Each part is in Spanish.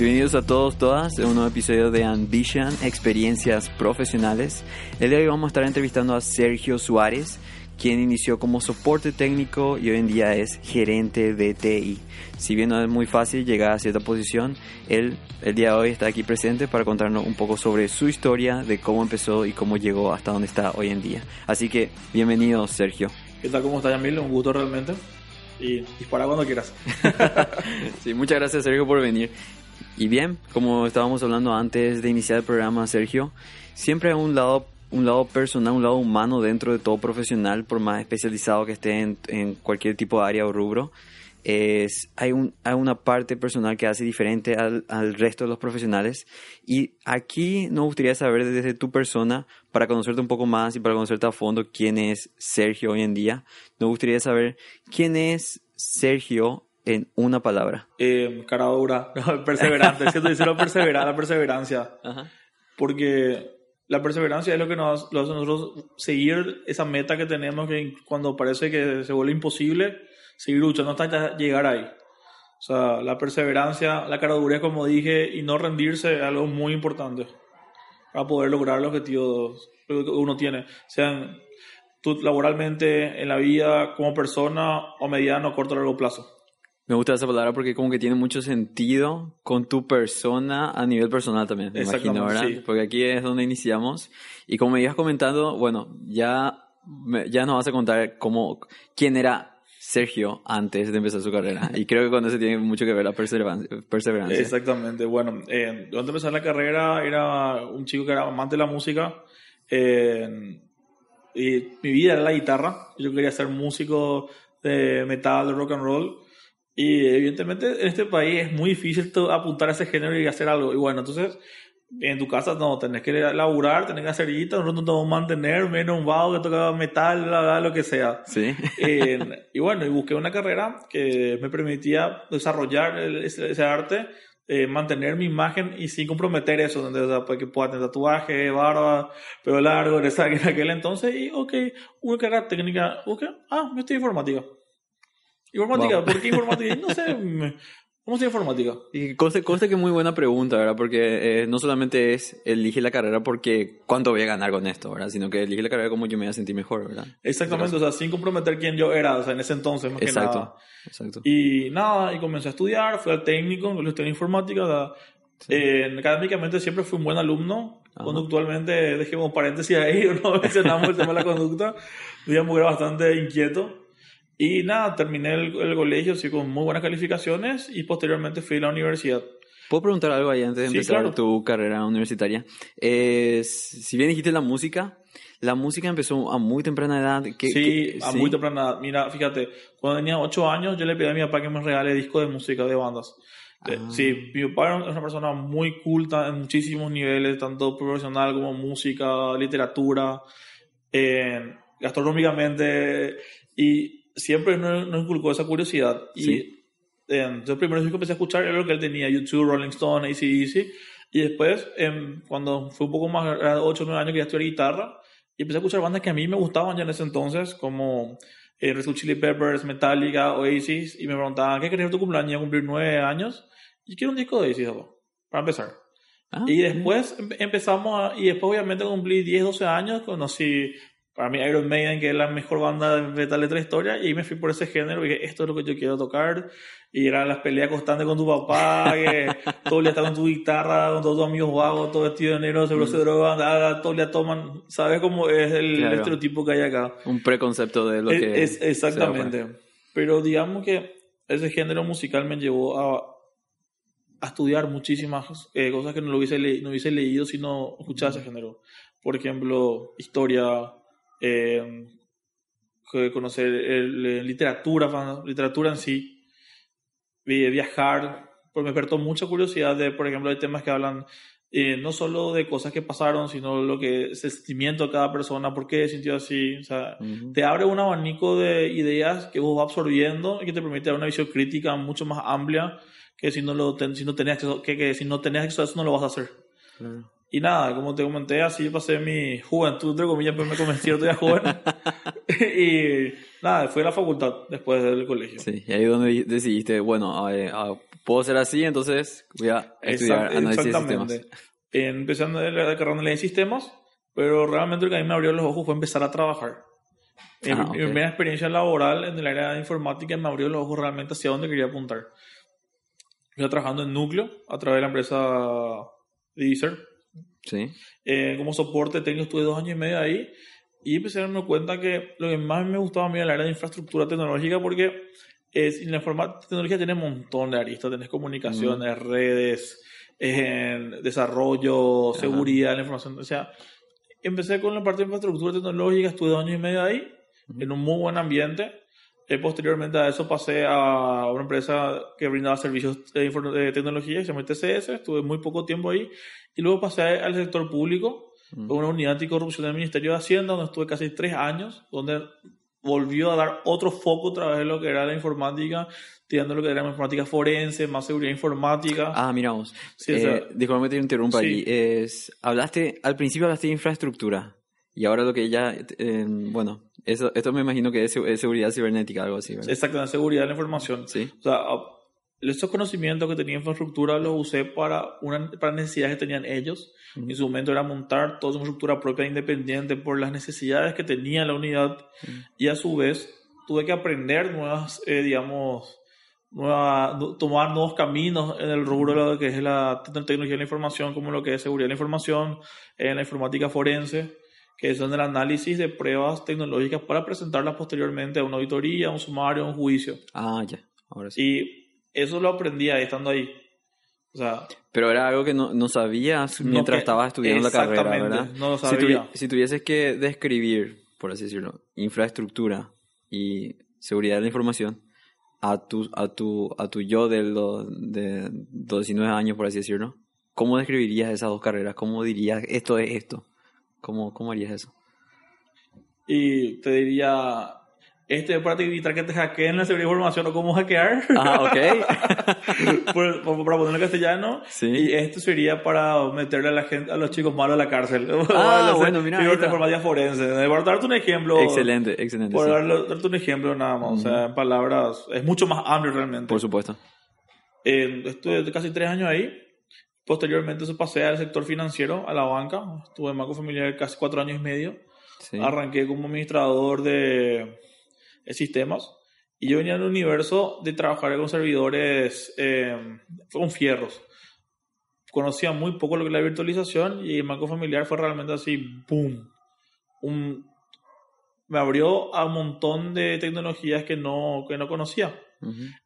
Bienvenidos a todos, todas, a un nuevo episodio de Ambition, Experiencias Profesionales. El día de hoy vamos a estar entrevistando a Sergio Suárez, quien inició como soporte técnico y hoy en día es gerente de TI. Si bien no es muy fácil llegar a cierta posición, él el día de hoy está aquí presente para contarnos un poco sobre su historia, de cómo empezó y cómo llegó hasta donde está hoy en día. Así que, bienvenido Sergio. ¿Qué tal? ¿Cómo estás, Yamil? Un gusto realmente. Y dispara cuando quieras. sí, muchas gracias Sergio por venir. Y bien, como estábamos hablando antes de iniciar el programa, Sergio, siempre hay un lado, un lado personal, un lado humano dentro de todo profesional, por más especializado que esté en, cualquier tipo de área o rubro. Es, hay, un, hay una parte personal que hace diferente al, al, resto de los profesionales. Y aquí nos gustaría saber desde tu persona, para conocerte un poco más y para conocerte a fondo, quién es Sergio hoy en día. Nos gustaría saber quién es Sergio en una palabra? Eh, cara dura, perseverante. es que te la perseverancia. Porque la perseverancia es lo que nos lo hace nosotros seguir esa meta que tenemos que cuando parece que se vuelve imposible, seguir luchando hasta llegar ahí. O sea, la perseverancia, la cara dura, como dije, y no rendirse es algo muy importante para poder lograr los objetivos que uno tiene. Sean tú laboralmente, en la vida, como persona, o mediano, corto o largo plazo. Me gusta esa palabra porque como que tiene mucho sentido con tu persona a nivel personal también, me imagino, ¿verdad? Porque aquí es donde iniciamos. Y como me ibas comentando, bueno, ya, ya nos vas a contar cómo, quién era Sergio antes de empezar su carrera. Y creo que con eso tiene mucho que ver la perseverancia. Exactamente. Bueno, eh, de empezar la carrera era un chico que era amante de la música. Eh, y mi vida era la guitarra. Yo quería ser músico de metal, de rock and roll. Y evidentemente en este país es muy difícil apuntar a ese género y hacer algo. Y bueno, entonces en tu casa no, tenés que laburar, tenés que hacer guita, nosotros no mantener, menos un vago que toca metal, lo que sea. Sí. y bueno, y busqué una carrera que me permitía desarrollar ese, arte, eh, mantener mi imagen y sin comprometer eso, donde, para que pueda tener tatuaje, barba, pelo largo, en, en aquel entonces, y ok, una carrera técnica, ok, ah, yo estoy informática. Informática, ¿por qué informática? No sé, ¿cómo se informática? Y conste, conste que muy buena pregunta, ¿verdad? Porque eh, no solamente es elige la carrera porque cuánto voy a ganar con esto, ¿verdad? Sino que elige la carrera como yo me voy a sentir mejor, ¿verdad? Exactamente, o sea, sin comprometer quién yo era, o sea, en ese entonces, más exacto, que nada. Exacto. Y nada, y comencé a estudiar, fui al técnico, lo estudié en informática, o eh, académicamente siempre fui un buen alumno, conductualmente, dejemos paréntesis ahí, no mencionamos el tema de la conducta, digamos que era bastante inquieto. Y nada, terminé el, colegio así con muy buenas calificaciones y posteriormente fui a la universidad. ¿Puedo preguntar algo ahí antes de empezar tu carrera universitaria? si bien dijiste la música, la música empezó a muy temprana edad. sí, a muy temprana edad. Mira, fíjate, cuando tenía 8 años yo le pedí a mi papá que me regale discos de música de bandas. Eh, ah. Sí, mi papá es una persona muy culta en muchísimos niveles, tanto profesional como música, literatura, eh, gastronómicamente. Y siempre nos, nos inculcó esa curiosidad. Y eh, entonces, primero que empecé a escuchar era lo que él tenía: YouTube, Rolling Stone, ACDC. Y después, em, cuando fue un poco más, 8 o 9 años que ya estudié guitarra, y empecé a escuchar bandas que a mí me gustaban ya en ese entonces, como eh, Red Chili Peppers, Metallica, Oasis, y me preguntaban, ¿qué querés tu cumpleaños? a cumplir 9 años. Y quiero un disco de Oasis, para empezar. Ah, y después empezamos, a, y después obviamente cumplí 10, 12 años, conocí para mí Iron Maiden, que es la mejor banda de metal de la historia, y me fui por ese género, y dije, esto es lo que yo quiero tocar, y eran las peleas constantes con tu papá, que todo el día está con tu guitarra, con todos tus amigos vagos, todo vestido de negro, seguro mm. se drogan, todo el día toman, ¿sabes cómo es el estereotipo que hay acá? Un preconcepto de lo que... Es, exactamente, pero digamos que ese género musical me llevó a, a estudiar muchísimas eh, cosas que no, lo hubiese, no hubiese leído si no escuchaba ese género. Por ejemplo, historia, eh, conocer literatura, literatura en sí, viajar, porque me despertó mucha curiosidad de, por ejemplo, hay temas que hablan eh, no solo de cosas que pasaron, sino lo que es el sentimiento de cada persona, por qué se sintió así. O sea, te abre un abanico de ideas que vos vas absorbiendo y que te permite dar una visión crítica mucho más amplia que si no, lo si no tenías acceso, que, que si no tenías acceso a eso no lo vas a hacer. Y nada, como te comenté, así pasé mi juventud, entre comillas, pero me convencí de joven. y nada, fui a la facultad después del colegio. Sí, y ahí donde decidiste, bueno, puedo ser así, entonces voy a estudiar análisis de sistemas. Empezando la carrera de sistemas, pero realmente lo que a mí me abrió los ojos fue empezar a trabajar. Mi ah, primera experiencia laboral en el área de informática me abrió los ojos realmente hacia dónde quería apuntar. Yo trabajando en núcleo a través de la empresa Deezer. Sí. Eh, como soporte técnico estuve dos años y medio ahí y empecé a darme cuenta que lo que más me gustaba a mí era el área de infraestructura tecnológica porque es, la informática tecnología tiene un montón de aristas, tenés comunicaciones, redes, desarrollo, seguridad, la información, o sea, empecé con la parte de infraestructura tecnológica, estuve dos años y medio ahí, en un muy buen ambiente, eh, posteriormente a eso pasé a una empresa que brindaba servicios de, tecnología, que se llama TCS, estuve muy poco tiempo ahí. Y luego pasé al sector público, con una unidad anticorrupción del Ministerio de Hacienda, donde estuve casi tres años, donde volvió a dar otro foco a través de lo que era la informática, tirando lo que era la informática forense, más seguridad informática. Ah, miramos. Sí, eh, disculpame que te interrumpa allí. Es, hablaste, al principio hablaste de infraestructura. Y ahora lo que ya, eh, bueno, eso, esto me imagino que es, seguridad cibernética, algo así, ¿verdad? Exactamente, seguridad de la información. Sí. O sea, esos conocimientos que tenía infraestructura los usé para, una, para necesidades que tenían ellos. En su momento era montar toda su infraestructura propia independiente por las necesidades que tenía la unidad. Y a su vez tuve que aprender nuevas, eh, digamos, nueva, tomar nuevos caminos en el rubro de lo que es la tecnología de la información, como lo que es seguridad de la información, en la informática forense que son el análisis de pruebas tecnológicas para presentarlas posteriormente a una auditoría, a un sumario, a un juicio. Ah, ya, ahora sí. Y eso lo aprendí ahí, estando ahí. O sea, Pero era algo que no, no sabías mientras estabas estudiando la carrera, ¿verdad? no lo sabía. Si, tuvieses que describir, por así decirlo, infraestructura y seguridad de la información a tu, a tu, a tu yo de los, de 19 años, por así decirlo, ¿cómo describirías esas dos carreras? ¿Cómo dirías esto es esto? ¿Cómo, cómo harías eso? Y te diría, este es para evitar que te hackeen la seguridad de información o cómo hackear. Ah, ok. para ponerlo en castellano. Sí. Y esto sería para meterle a la gente, a los chicos malos a la cárcel. Ah, bueno, mira. Informática forense. Por darte un ejemplo. Excelente, excelente. Por darte un ejemplo nada más. O sea, en palabras, es mucho más amplio realmente. Por supuesto. Eh, estuve casi tres años ahí. Posteriormente se pasé al sector financiero, a la banca. Estuve en Banco Familiar casi cuatro años y medio. Arranqué como administrador de, sistemas. Y yo venía en el universo de trabajar con servidores, eh, con fierros. Conocía muy poco lo que es la virtualización y el Banco Familiar fue realmente así, ¡boom! Un, me abrió a un montón de tecnologías que no, que no conocía.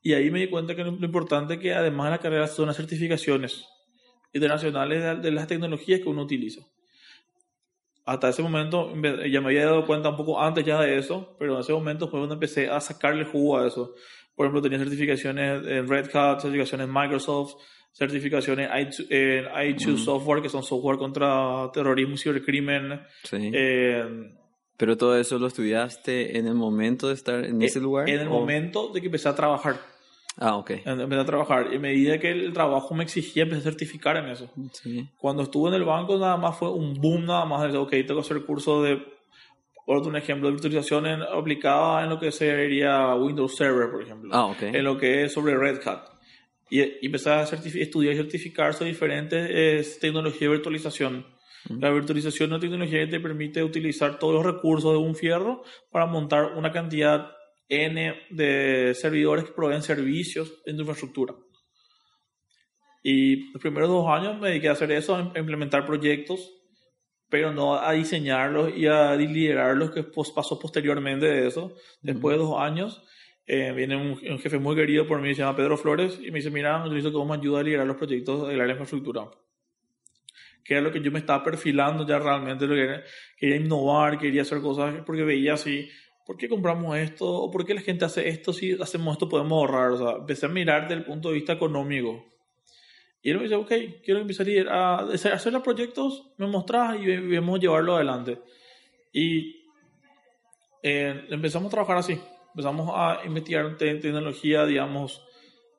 Y ahí me di cuenta que lo importante es que además de la carrera son las certificaciones internacionales de, las tecnologías que uno utiliza. Hasta ese momento ya me había dado cuenta un poco antes ya de eso, pero en ese momento fue donde empecé a sacarle jugo a eso. Por ejemplo, tenía certificaciones en Red Hat, certificaciones en Microsoft, certificaciones en i2 Software, que son software contra terrorismo y cibercrimen. Sí. pero todo eso lo estudiaste en el momento de estar en ese lugar? En el momento de que empecé a trabajar. Ah, ok. Empecé a trabajar. Y a medida que el trabajo me exigía, empecé a certificar en eso. Sí. Cuando estuve en el banco, nada más fue un boom, nada más de, ok, tengo que hacer curso de, por otro un ejemplo, de virtualización en, aplicada en lo que sería Windows Server, por ejemplo. Ah, ok. En lo que es sobre Red Hat. Y, empecé a estudiar y certificar sobre diferentes tecnologías de virtualización. La virtualización es una tecnología que te permite utilizar todos los recursos de un fierro para montar una cantidad N de servidores que proveen servicios en tu infraestructura. Y los primeros dos años me dediqué a hacer eso, a implementar proyectos, pero no a diseñarlos y a liderarlos, que pasó posteriormente de eso. Después de dos años, eh, viene un, jefe muy querido por mí, se llama Pedro Flores, y me dice, mira, necesito que vos me ayudes a liderar los proyectos del área de infraestructura. Que era lo que yo me estaba perfilando ya realmente, lo que quería innovar, quería hacer cosas, porque veía así ¿por qué compramos esto? ¿O por qué la gente hace esto? Si hacemos esto podemos ahorrar. O sea, empecé a mirar desde el punto de vista económico. Y él me dice, ok, quiero empezar a hacer los proyectos, me mostrás y vemos llevarlo adelante. Y eh, empezamos a trabajar así. Empezamos a investigar tecnología, digamos,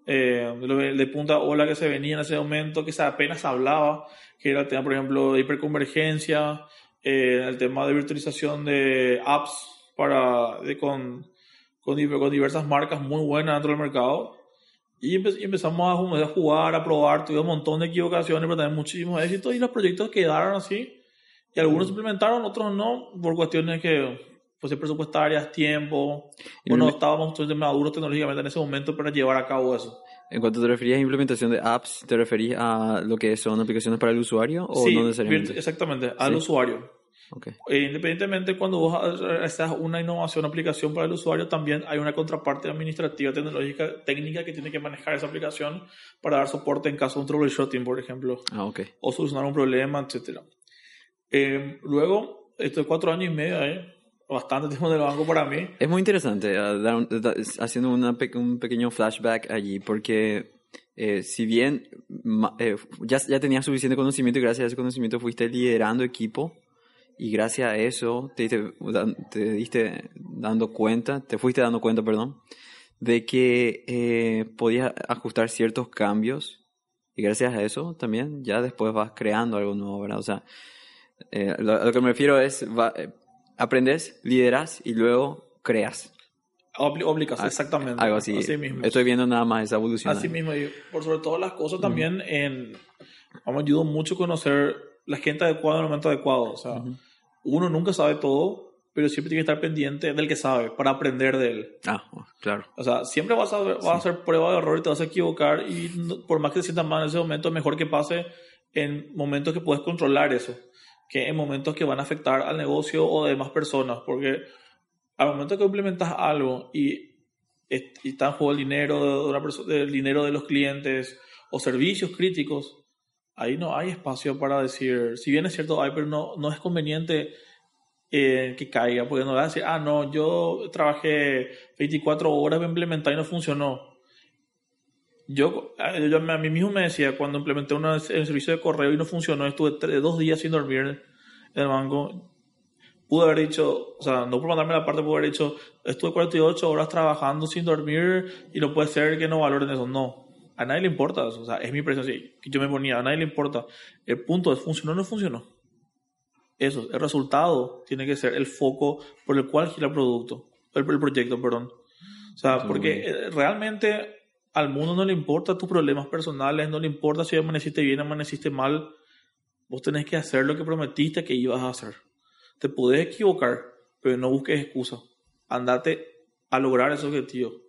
eh, de punta ola que se venía en ese momento, que se apenas hablaba, que era el tema, por ejemplo, de hiperconvergencia, eh, el tema de virtualización de apps para, de, con, con, diversas marcas muy buenas dentro del mercado. Y, empezamos a jugar, a probar, tuvimos un montón de equivocaciones, pero también muchísimos éxitos y los proyectos quedaron así. Y algunos se implementaron, otros no, por cuestiones que, pues, presupuestarias, tiempo, o no estábamos maduros tecnológicamente en ese momento para llevar a cabo eso. En cuanto te referías a implementación de apps, ¿te referís a lo que son aplicaciones para el usuario o no necesariamente? exactamente, al usuario. Okay. Eh, independientemente cuando vos haces una innovación, aplicación para el usuario, también hay una contraparte administrativa, tecnológica, técnica que tiene que manejar esa aplicación para dar soporte en caso de un troubleshooting, por ejemplo, ah, okay. o solucionar un problema, etc. Eh, luego, esto de cuatro años y medio, eh, bastante tiempo en el banco para mí. Es muy interesante, uh, haciendo un pequeño flashback allí, porque eh, si bien eh, ya, ya tenías suficiente conocimiento y gracias a ese conocimiento fuiste liderando equipo y gracias a eso te, te, diste dando cuenta, te fuiste dando cuenta, perdón, de que eh, podías ajustar ciertos cambios y gracias a eso también ya después vas creando algo nuevo, ¿verdad? O sea, eh, lo, que me refiero es, va, aprendes, lideras y luego creas. Oblicas, ah, exactamente. Algo así. Estoy viendo nada más esa evolución. Así mismo. Y por sobre todas las cosas también en... Me ayudó mucho conocer la gente adecuada en el momento adecuado. O sea, uno nunca sabe todo, pero siempre tiene que estar pendiente del que sabe para aprender de él. Ah, claro. O sea, siempre vas a, vas a hacer prueba de error y te vas a equivocar y por más que te sientas mal en ese momento, mejor que pase en momentos que puedes controlar eso que en momentos que van a afectar al negocio o de demás personas, porque al momento que implementas algo y, está en juego el dinero de una persona, el dinero de los clientes o servicios críticos, ahí no hay espacio para decir, si bien es cierto, hay, pero no, no es conveniente eh, que caiga, porque no va a decir, ah, no, yo trabajé 24 horas para implementar y no funcionó. Yo, yo, a mí mismo me decía, cuando implementé un servicio de correo y no funcionó, estuve dos días sin dormir en el banco. Pude haber dicho, o sea, no por mandarme la parte, pude haber dicho, estuve 48 horas trabajando sin dormir y no puede ser que no valoren eso. No, a nadie le importa. O sea, es mi así, que yo me ponía, a nadie le importa. El punto es, ¿funcionó o no funcionó? Eso, el resultado tiene que ser el foco por el cual gira el producto, el, el proyecto, perdón. O sea, porque eh, realmente al mundo no le importa tus problemas personales, no le importa si amaneciste bien, amaneciste mal. Vos tenés que hacer lo que prometiste que ibas a hacer. Te podés equivocar, pero no busques excusa. Andate a lograr ese objetivo.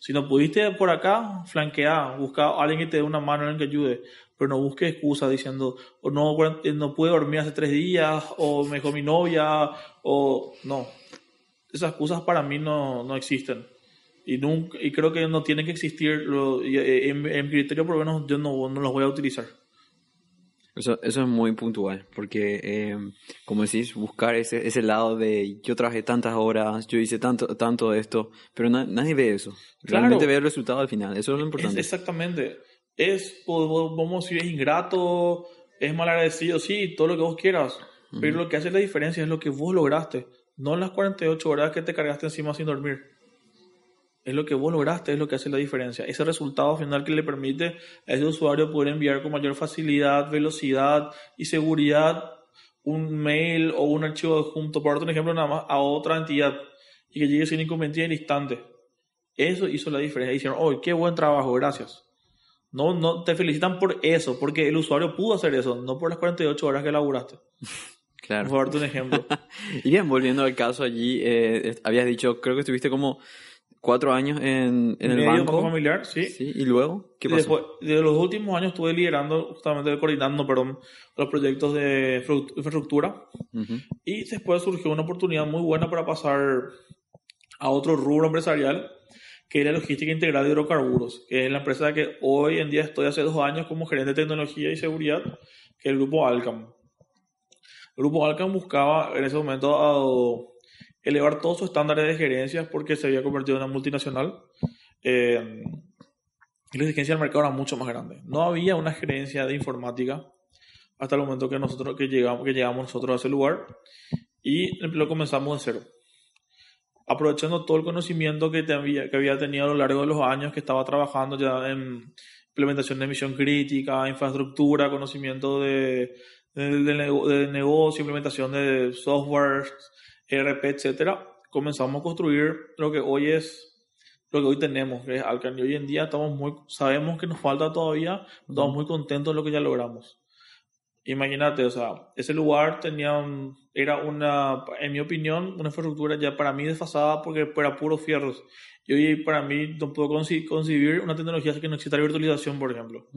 Si no pudiste por acá, flanquea, busca a alguien que te dé una mano, alguien que ayude, pero no busques excusa diciendo, o no, no pude dormir hace tres días, o me dejó mi novia, o no. Esas excusas para mí no, no existen y, nunca, y creo que no tiene que existir, eh, en, en, criterio por lo menos yo no, no los voy a utilizar. Eso, eso es muy puntual, porque, eh, como decís, buscar ese, ese lado de yo trabajé tantas horas, yo hice tanto, tanto de esto, pero nadie ve eso. Realmente ve el resultado al final, eso es lo importante. exactamente. Es, vamos si es ingrato, es mal agradecido, sí, todo lo que vos quieras, pero lo que hace la diferencia es lo que vos lograste, no las 48 horas que te cargaste encima sin dormir es lo que vos lograste, es lo que hace la diferencia. Ese resultado final que le permite a ese usuario poder enviar con mayor facilidad, velocidad y seguridad un mail o un archivo adjunto, por otro ejemplo, nada más a otra entidad y que llegue sin inconveniente en el instante. Eso hizo la diferencia. Dijeron, oh, qué buen trabajo, gracias. No, no, te felicitan por eso, porque el usuario pudo hacer eso, no por las 48 horas que laburaste. Claro. Por darte un ejemplo. y bien, volviendo al caso allí, eh, habías dicho, creo que estuviste como cuatro años en, en el banco. familiar, sí. sí. ¿Y luego? ¿Qué pasó? Después, de los últimos años estuve liderando, justamente coordinando, perdón, los proyectos de infraestructura. Y después surgió una oportunidad muy buena para pasar a otro rubro empresarial, que era logística integral de hidrocarburos, que es la empresa que hoy en día estoy hace dos años como gerente de tecnología y seguridad, que es el grupo Alcam. El grupo Alcam buscaba en ese momento a elevar todos sus estándares de gerencia porque se había convertido en una multinacional. Eh, y la exigencia del mercado era mucho más grande. No había una gerencia de informática hasta el momento que nosotros que llegamos, que llegamos nosotros a ese lugar y lo comenzamos de cero. Aprovechando todo el conocimiento que, había, que había tenido a lo largo de los años que estaba trabajando ya en implementación de misión crítica, infraestructura, conocimiento de, de, negocio, implementación de software, ERP, etcétera, comenzamos a construir lo que hoy es lo que hoy tenemos, que es Alcan. Y hoy en día estamos muy, sabemos que nos falta todavía, estamos muy contentos de lo que ya logramos. Imagínate, o sea, ese lugar tenía era una, en mi opinión, una infraestructura ya para mí desfasada porque era puros fierros. Y hoy para mí no puedo concebir una tecnología que no exista la virtualización, por ejemplo.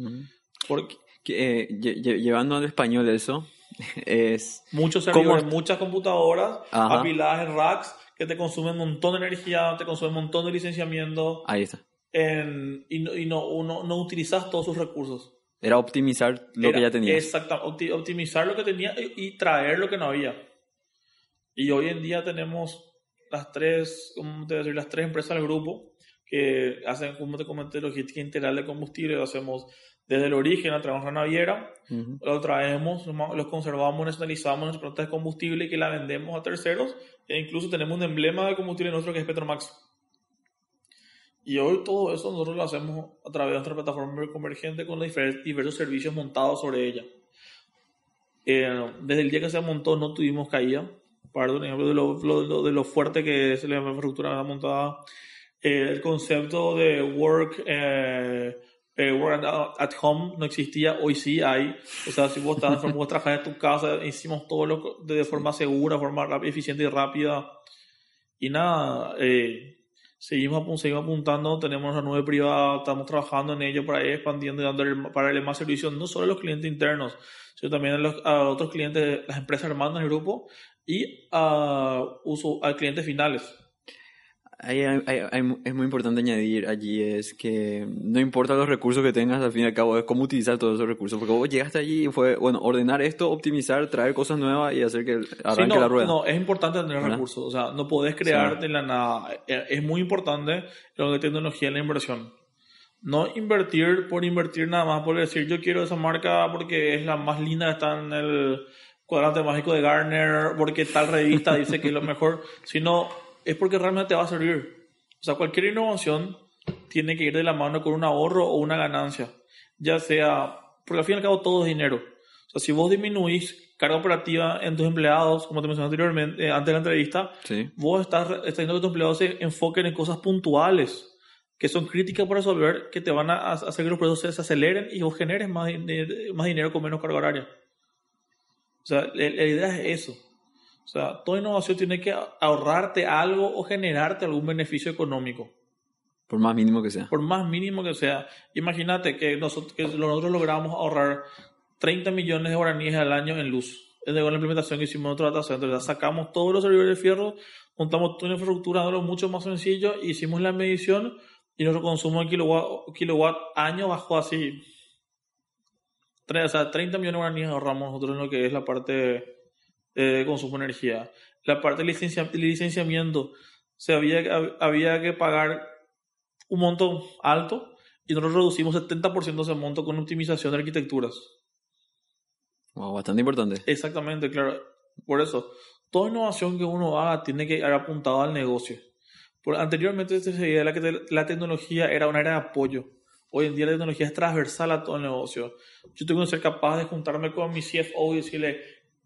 porque, eh, llevando al español eso, es... Muchos servidores, muchas computadoras apiladas en racks que te consumen un montón de energía, te consumen un montón de licenciamiento. Ahí está. y no, y no, no, no utilizas todos sus recursos. Era optimizar lo que ya tenías. Exactamente, optimizar lo que tenía y, traer lo que no había. Y hoy en día tenemos las tres, ¿cómo te decir? Las tres empresas del grupo que hacen, como te comenté, logística integral de combustible. Hacemos desde el origen a través de una naviera, lo traemos, lo conservamos, nacionalizamos en plantas de combustible y que la vendemos a terceros. E incluso tenemos un emblema de combustible nuestro que es Petromax. Y hoy todo eso nosotros lo hacemos a través de nuestra plataforma convergente con diversos servicios montados sobre ella. Eh, desde el día que se montó no tuvimos caída. Para un ejemplo de lo, de lo fuerte que es la infraestructura montada. Eh, el concepto de work, eh, work at home no existía, hoy sí hay. O sea, si vos, estás, vos trabajas en tu casa, hicimos todo lo de forma segura, forma eficiente y rápida. Y nada, eh, seguimos, seguimos apuntando, tenemos una nube privada, estamos trabajando en ello para ir expandiendo y dándole, para darle más servicios, no solo a los clientes internos, sino también a, los, a otros clientes, las empresas hermanas del grupo y a, uso, a clientes finales es muy importante añadir allí es que no importa los recursos que tengas, al fin y al cabo es cómo utilizar todos esos recursos. Porque vos llegaste allí y fue, bueno, ordenar esto, optimizar, traer cosas nuevas y hacer que arranque la rueda. No, es importante tener recursos. O sea, no podés crear de la nada. Eh, es muy importante lo de tecnología en la inversión. No invertir por invertir nada más, por decir yo quiero esa marca porque es la más linda, está en el cuadrante mágico de Garner, porque tal revista dice que es lo mejor, sino es porque realmente te va a servir. O sea, cualquier innovación tiene que ir de la mano con un ahorro o una ganancia, ya sea, porque al fin y al cabo todo es dinero. O sea, si vos disminuís carga operativa en tus empleados, como te mencioné anteriormente, eh, antes de la entrevista, vos estás, estás haciendo que tus empleados se enfoquen en cosas puntuales que son críticas para resolver, que te van a hacer que los procesos se aceleren y vos generes más, más dinero con menos carga horaria. O sea, la idea es eso. O sea, toda innovación tiene que ahorrarte algo o generarte algún beneficio económico. Por más mínimo que sea. Por más mínimo que sea. Imagínate que nosotros, que nosotros logramos ahorrar 30 millones de guaraníes al año en luz. Es de la implementación que hicimos en otro data center. Sacamos todos los servidores de fierro, montamos toda una infraestructura lo mucho más sencillo, hicimos la medición y nuestro consumo de kilowatt, kilowatt año bajó así. O sea, 30 millones de guaraníes ahorramos nosotros en lo que es la parte de consumo de energía. La parte de licenciamiento, se había, había que pagar un monto alto y nosotros reducimos 70% de ese monto con optimización de arquitecturas. bastante importante. Exactamente, claro. Por eso, toda innovación que uno haga tiene que ir apuntado al negocio. Por, anteriormente se veía la que la tecnología era una área de apoyo. Hoy en día la tecnología es transversal a todo el negocio. Yo tengo que ser capaz de juntarme con mi CFO y decirle,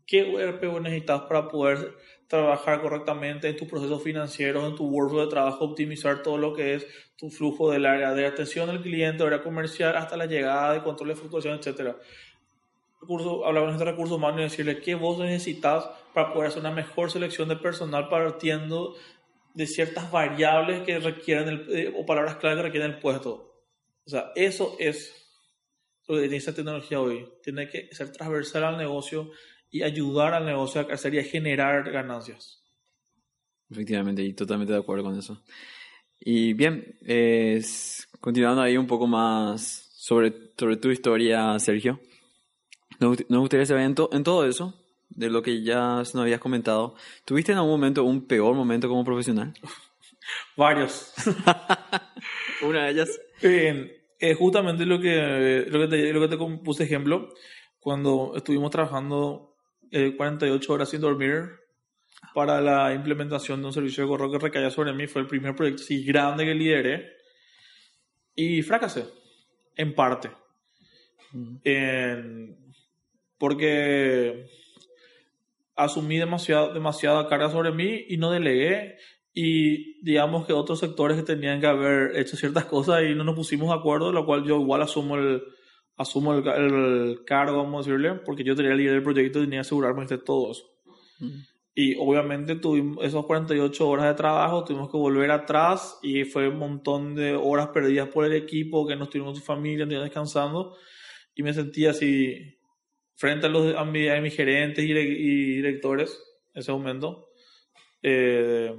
qué ERP necesitas para poder trabajar correctamente en tus procesos financieros, en tu workflow de trabajo, optimizar todo lo que es tu flujo del área de atención al cliente, área comercial, hasta la llegada de control de fluctuación, etc. Recurso, hablamos de recursos humanos y decirle qué vos necesitas para poder hacer una mejor selección de personal partiendo de ciertas variables que requieren el, eh, o palabras clave que requieren el puesto. O sea, eso es lo que tiene esta tecnología hoy. Tiene que ser transversal al negocio y ayudar al negocio a crecer y a generar ganancias. Efectivamente, y totalmente de acuerdo con eso. Y bien, continuando ahí un poco más sobre, sobre tu historia, Sergio. Nos, gustaría saber en, en todo eso, de lo que ya nos habías comentado, ¿tuviste en algún momento un peor momento como profesional? Varios. Una de ellas. es justamente lo que, lo que, te, lo que te puse ejemplo, cuando estuvimos trabajando eh, 48 horas sin dormir para la implementación de un servicio de correo que recaía sobre mí, fue el primer proyecto así grande que lideré y fracasé, en parte. En, porque asumí demasiado, demasiada carga sobre mí y no delegué. Y digamos que otros sectores que tenían que haber hecho ciertas cosas y no nos pusimos de acuerdo, lo cual yo igual asumo el, asumo el, cargo, vamos a decirle, porque yo tenía el líder del proyecto y tenía que asegurarme de todo eso. Mm. Y obviamente tuvimos esos 48 horas de trabajo, tuvimos que volver atrás y fue un montón de horas perdidas por el equipo, que no estuvimos su familia, no descansando. Y me sentía así frente a, los, a, mis gerentes y, directores en ese momento. Eh,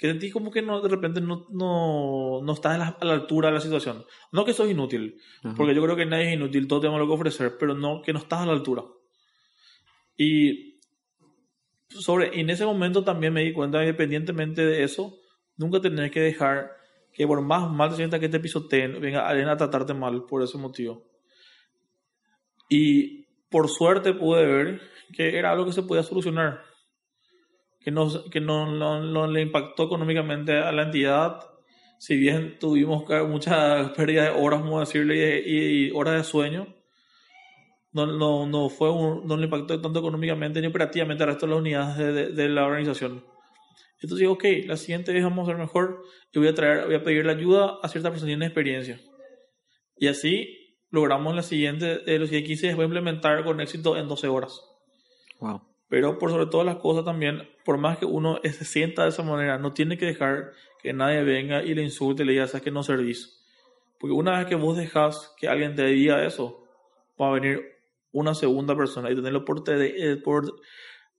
que sentís como que no, de repente no, no, no estás a la, altura de la situación. No que sos inútil, porque yo creo que nadie es inútil, todos tenemos lo que ofrecer, pero no que no estás a la altura. Y sobre, en ese momento también me di cuenta, independientemente de eso, nunca tenés que dejar que por más mal te sientas que te pisoteen, venga alguien a tratarte mal por ese motivo. Y por suerte pude ver que era algo que se podía solucionar que no, que no, no, le impactó económicamente a la entidad. Si bien tuvimos muchas pérdidas de horas, vamos a decirle, y, horas de sueño, no, no, no, fue no le impactó tanto económicamente ni operativamente al resto de las unidades de, de, la organización. Entonces digo, ok, la siguiente vez vamos a hacer mejor y voy a, traer, voy a pedir la ayuda a ciertas personas tienen experiencia. Y así logramos la siguiente, de los que quise voy a implementar con éxito en 12 horas. Wow. Pero por sobre todas las cosas también, por más que uno se sienta de esa manera, no tiene que dejar que nadie venga y le insulte y le diga, sabes que no servís. Porque una vez que vos dejas que alguien te diga eso, va a venir una segunda persona y tenerlo por, de, eh, por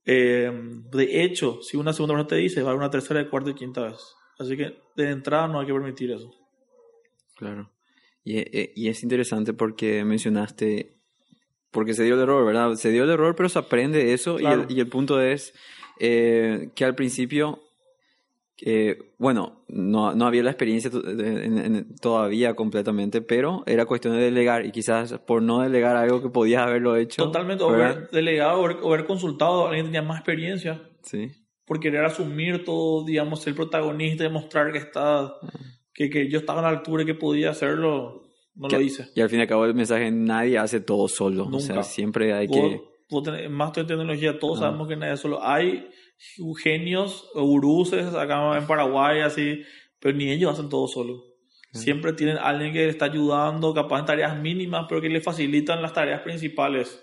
eh, de hecho, si una segunda persona te dice, va a haber una tercera, cuarta y quinta vez. Así que de entrada no hay que permitir eso. Claro. Y, eh, y es interesante porque mencionaste porque se dio el error, ¿verdad? Se dio el error, pero se aprende eso y, el, y, el, punto es eh, que al principio, eh, bueno, no, no, había la experiencia todavía completamente, pero era cuestión de delegar y quizás por no delegar algo que podías haberlo hecho. Totalmente, o haber delegado o haber, consultado a alguien que tenía más experiencia. Sí. Por querer asumir todo, digamos, ser protagonista y demostrar que, está, ah. que, que yo estaba a la altura y que podía hacerlo no lo hice. Y al fin y al cabo el mensaje, nadie hace todo solo. Nunca. O sea, siempre hay que... más de tecnología, todos sabemos que nadie solo. Hay genios, uruses acá en Paraguay, así, pero ni ellos hacen todo solo. Siempre tienen alguien que les está ayudando, capaz en tareas mínimas, pero que le facilitan las tareas principales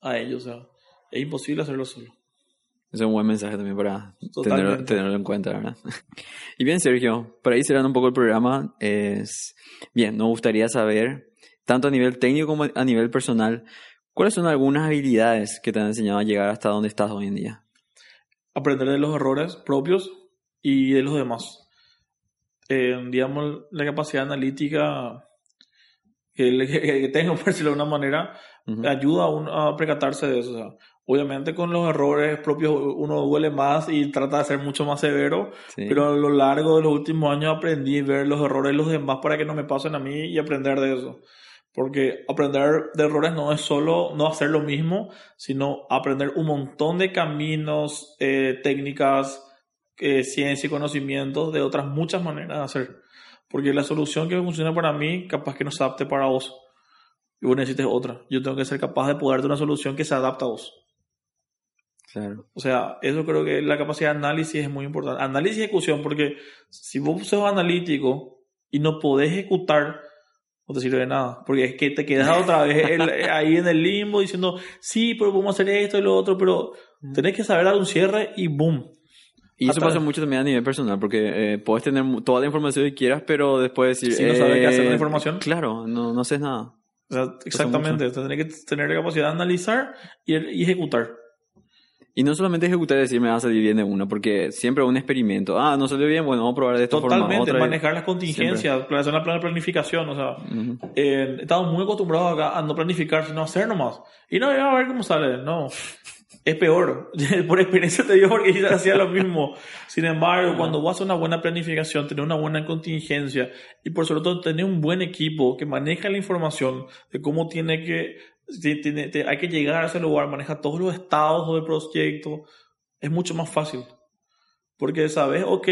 a ellos. O sea, es imposible hacerlo solo. Es un buen mensaje también para tenerlo, en cuenta, ¿verdad? Y bien, Sergio, para ir cerrando un poco el programa, es bien, nos gustaría saber, tanto a nivel técnico como a nivel personal, ¿cuáles son algunas habilidades que te han enseñado a llegar hasta donde estás hoy en día? Aprender de los errores propios y de los demás. Eh, digamos, la capacidad analítica que, tengo, por decirlo de alguna manera, ayuda a, uno a percatarse de eso. O sea, Obviamente con los errores propios uno duele más y trata de ser mucho más severo, pero a lo largo de los últimos años aprendí a ver los errores de los demás para que no me pasen a mí y aprender de eso. Porque aprender de errores no es solo no hacer lo mismo, sino aprender un montón de caminos, eh, técnicas, eh, ciencia y conocimientos de otras muchas maneras de hacer. Porque la solución que funciona para mí, capaz que no se adapte para vos. Y vos necesites otra. Yo tengo que ser capaz de poder dar una solución que se adapte a vos. Claro. O sea, eso creo que la capacidad de análisis es muy importante. Análisis y ejecución, porque si vos sos analítico y no podés ejecutar, no te sirve de nada. Porque es que te quedas otra vez ahí en el limbo diciendo, sí, pero podemos hacer esto y lo otro, pero mm. tenés que saber dar un cierre y boom. Y eso pasa mucho también a nivel personal, porque eh, puedes tener toda la información que quieras, pero después decir... Si no sabes qué hacer con la eh, información. Claro, no, no haces nada. O sea, exactamente, tenés que tener la capacidad de analizar y, y ejecutar. Y no solamente ejecutar y decir me va a salir bien de una, porque siempre un experimento. Ah, no salió bien, bueno, vamos a probar de esta Totalmente, forma. Otra manejar las contingencias, hacer una planificación, o sea, eh, estamos muy acostumbrados acá a no planificar, sino hacer nomás. Y no, a ver cómo sale, no. Es peor, por experiencia te digo porque yo hacía lo mismo. Sin embargo, cuando vas a una buena planificación, tener una buena contingencia y por sobre todo tener un buen equipo que maneja la información de cómo tiene que tiene, hay que llegar a ese lugar, maneja todos los estados del proyecto, es mucho más fácil. Porque sabes, ok,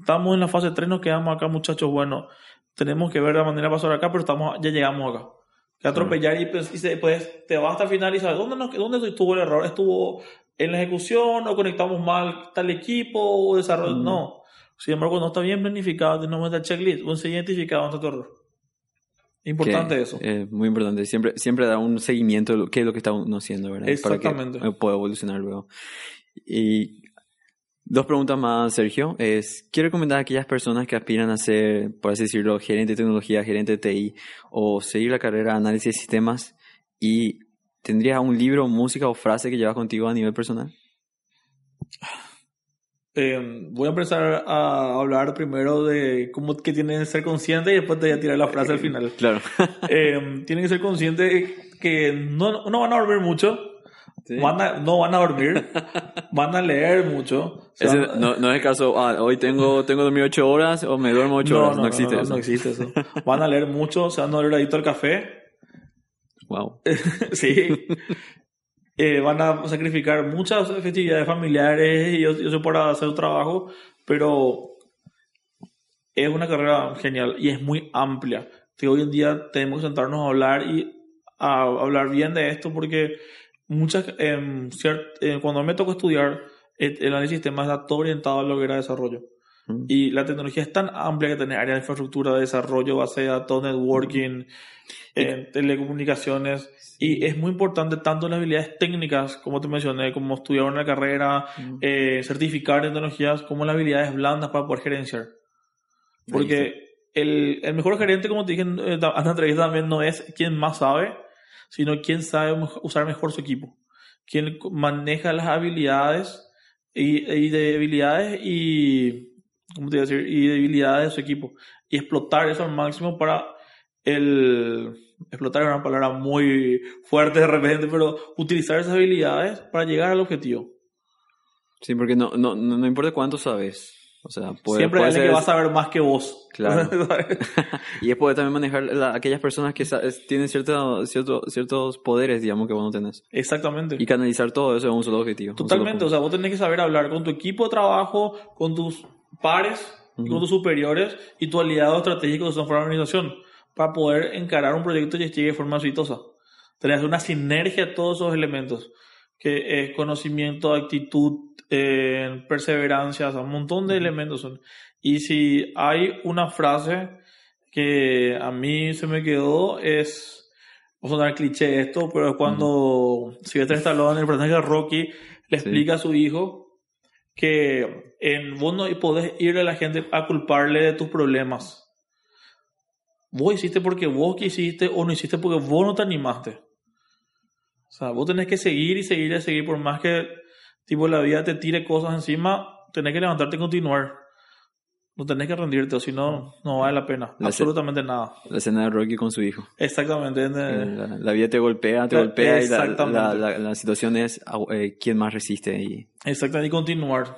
estamos en la fase 3, nos quedamos acá muchachos, bueno, tenemos que ver la manera de pasar acá, pero estamos, ya llegamos acá. Que atropellar y, pues, y pues, te vas hasta el final y sabes, ¿dónde, nos, ¿dónde estuvo el error? ¿Estuvo en la ejecución o conectamos mal tal equipo o desarrollo? No. Sin embargo, cuando está bien planificado, tenemos el checklist, un identificado ante tu error. Importante eso. Es muy importante. Siempre, siempre dar un seguimiento de qué es lo que está uno haciendo, ¿verdad? Exactamente. Para que pueda evolucionar luego. Y dos preguntas más, Sergio. Es, ¿Qué recomendar a aquellas personas que aspiran a ser, por así decirlo, gerente de tecnología, gerente de TI, o seguir la carrera de análisis de sistemas? ¿Y tendrías un libro, música o frase que llevas contigo a nivel personal? Eh, voy a empezar a hablar primero de cómo que tienen que ser conscientes y después te voy a tirar la frase al final. Claro. eh, tienen que ser conscientes que no, no van a dormir mucho. Van a, no van a dormir, van a leer mucho. no, no, es el caso, ah, hoy tengo, tengo dormir 8 horas o me duermo 8 horas. No, existe eso. No existe eso. Van a leer mucho, se van a dormir adicto al café. Wow. sí. Eh, van a sacrificar muchas festividades familiares y yo, sé para hacer trabajo, pero es una carrera genial y es muy amplia. Que hoy en día tenemos que sentarnos a hablar y a hablar bien de esto porque muchas, eh, cuando me tocó estudiar, el análisis de sistemas está todo orientado a lo que era desarrollo. Mm. Y la tecnología es tan amplia que tiene áreas de infraestructura, de desarrollo, base de datos, networking, eh, telecomunicaciones. Y es muy importante tanto las habilidades técnicas, como te mencioné, como estudiar una carrera, eh, certificar tecnologías, como las habilidades blandas para poder gerenciar. Porque el, el, mejor gerente, como te dije en eh, la entrevista también, no es quien más sabe, sino quien sabe usar mejor su equipo. Quien maneja las habilidades y, y debilidades y, ¿cómo te decir? y debilidades de su equipo. Y explotar eso al máximo para el explotar es una palabra muy fuerte de repente, pero utilizar esas habilidades para llegar al objetivo. Sí, porque no, no, no importa cuánto sabes. O sea, puede, Siempre hay alguien que va a saber más que vos. Claro. y es poder también manejar aquellas personas que tienen cierto, cierto, ciertos poderes, digamos, que vos no tenés. Exactamente. Y canalizar todo eso en un solo objetivo. Totalmente. o sea, vos tenés que saber hablar con tu equipo de trabajo, con tus pares, con tus superiores y tu aliado estratégico de una organización para poder encarar un proyecto y llegue de forma exitosa. Tener una sinergia de todos esos elementos, que es conocimiento, actitud, eh, perseverancia, un montón de elementos son. Y si hay una frase que a mí se me quedó, es, va a sonar cliché esto, pero es cuando Sylvester Stallone, el personaje de Rocky, le explica a su hijo que en vos no podés ir a la gente a culparle de tus problemas Vos hiciste porque vos quisiste o no hiciste porque vos no te animaste. O sea, vos tenés que seguir y seguir y seguir por más que tipo la vida te tire cosas encima, tenés que levantarte y continuar. No tenés que rendirte, o si no, no vale la pena. absolutamente nada. La escena de Rocky con su hijo. Exactamente. La, vida te golpea, te golpea y la, situación es ah, eh, quién más resiste. Y... Exactamente, y continuar.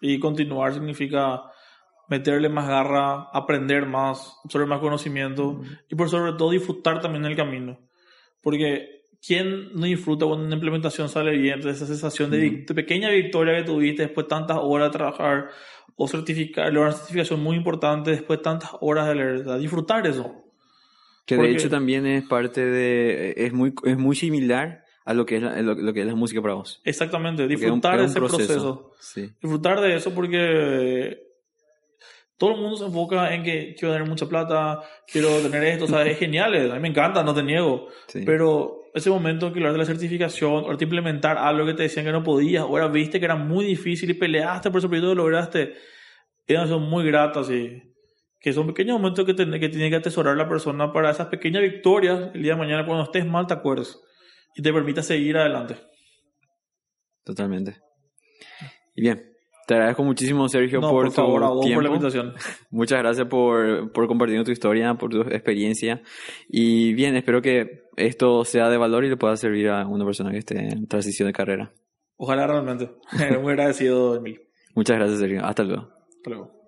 Y continuar significa meterle más garra, aprender más, absorber más conocimiento y por sobre todo disfrutar también el camino. Porque ¿quién no disfruta cuando una implementación sale bien? esa sensación de, pequeña victoria que tuviste después de tantas horas de trabajar o certificar, lograr una certificación muy importante después de tantas horas de leer, disfrutar eso. Que de hecho también es parte de, es muy, es muy similar a lo que es la, lo, que es la música para vos. Exactamente, disfrutar de ese proceso. Disfrutar de eso porque todo el mundo se enfoca en que quiero tener mucha plata, quiero tener esto, o sea, es genial, a mí me encanta, no te niego, pero ese momento que hablar de la certificación, o de implementar algo que te decían que no podías, o ahora viste que era muy difícil y peleaste por ese proyecto y lo lograste, son muy gratas y que son pequeños momentos que, que tiene que atesorar la persona para esas pequeñas victorias el día de mañana cuando estés mal te acuerdes y te permita seguir adelante. Totalmente. Y bien, te agradezco muchísimo, Sergio, No, por, por favor, tu a vos tiempo. por la invitación. Muchas gracias por, por compartir tu historia, por tu experiencia. Y bien, espero que esto sea de valor y le pueda servir a una persona que esté en transición de carrera. Ojalá realmente. Muy agradecido, Emil. Muchas gracias, Sergio. Hasta luego. Hasta luego.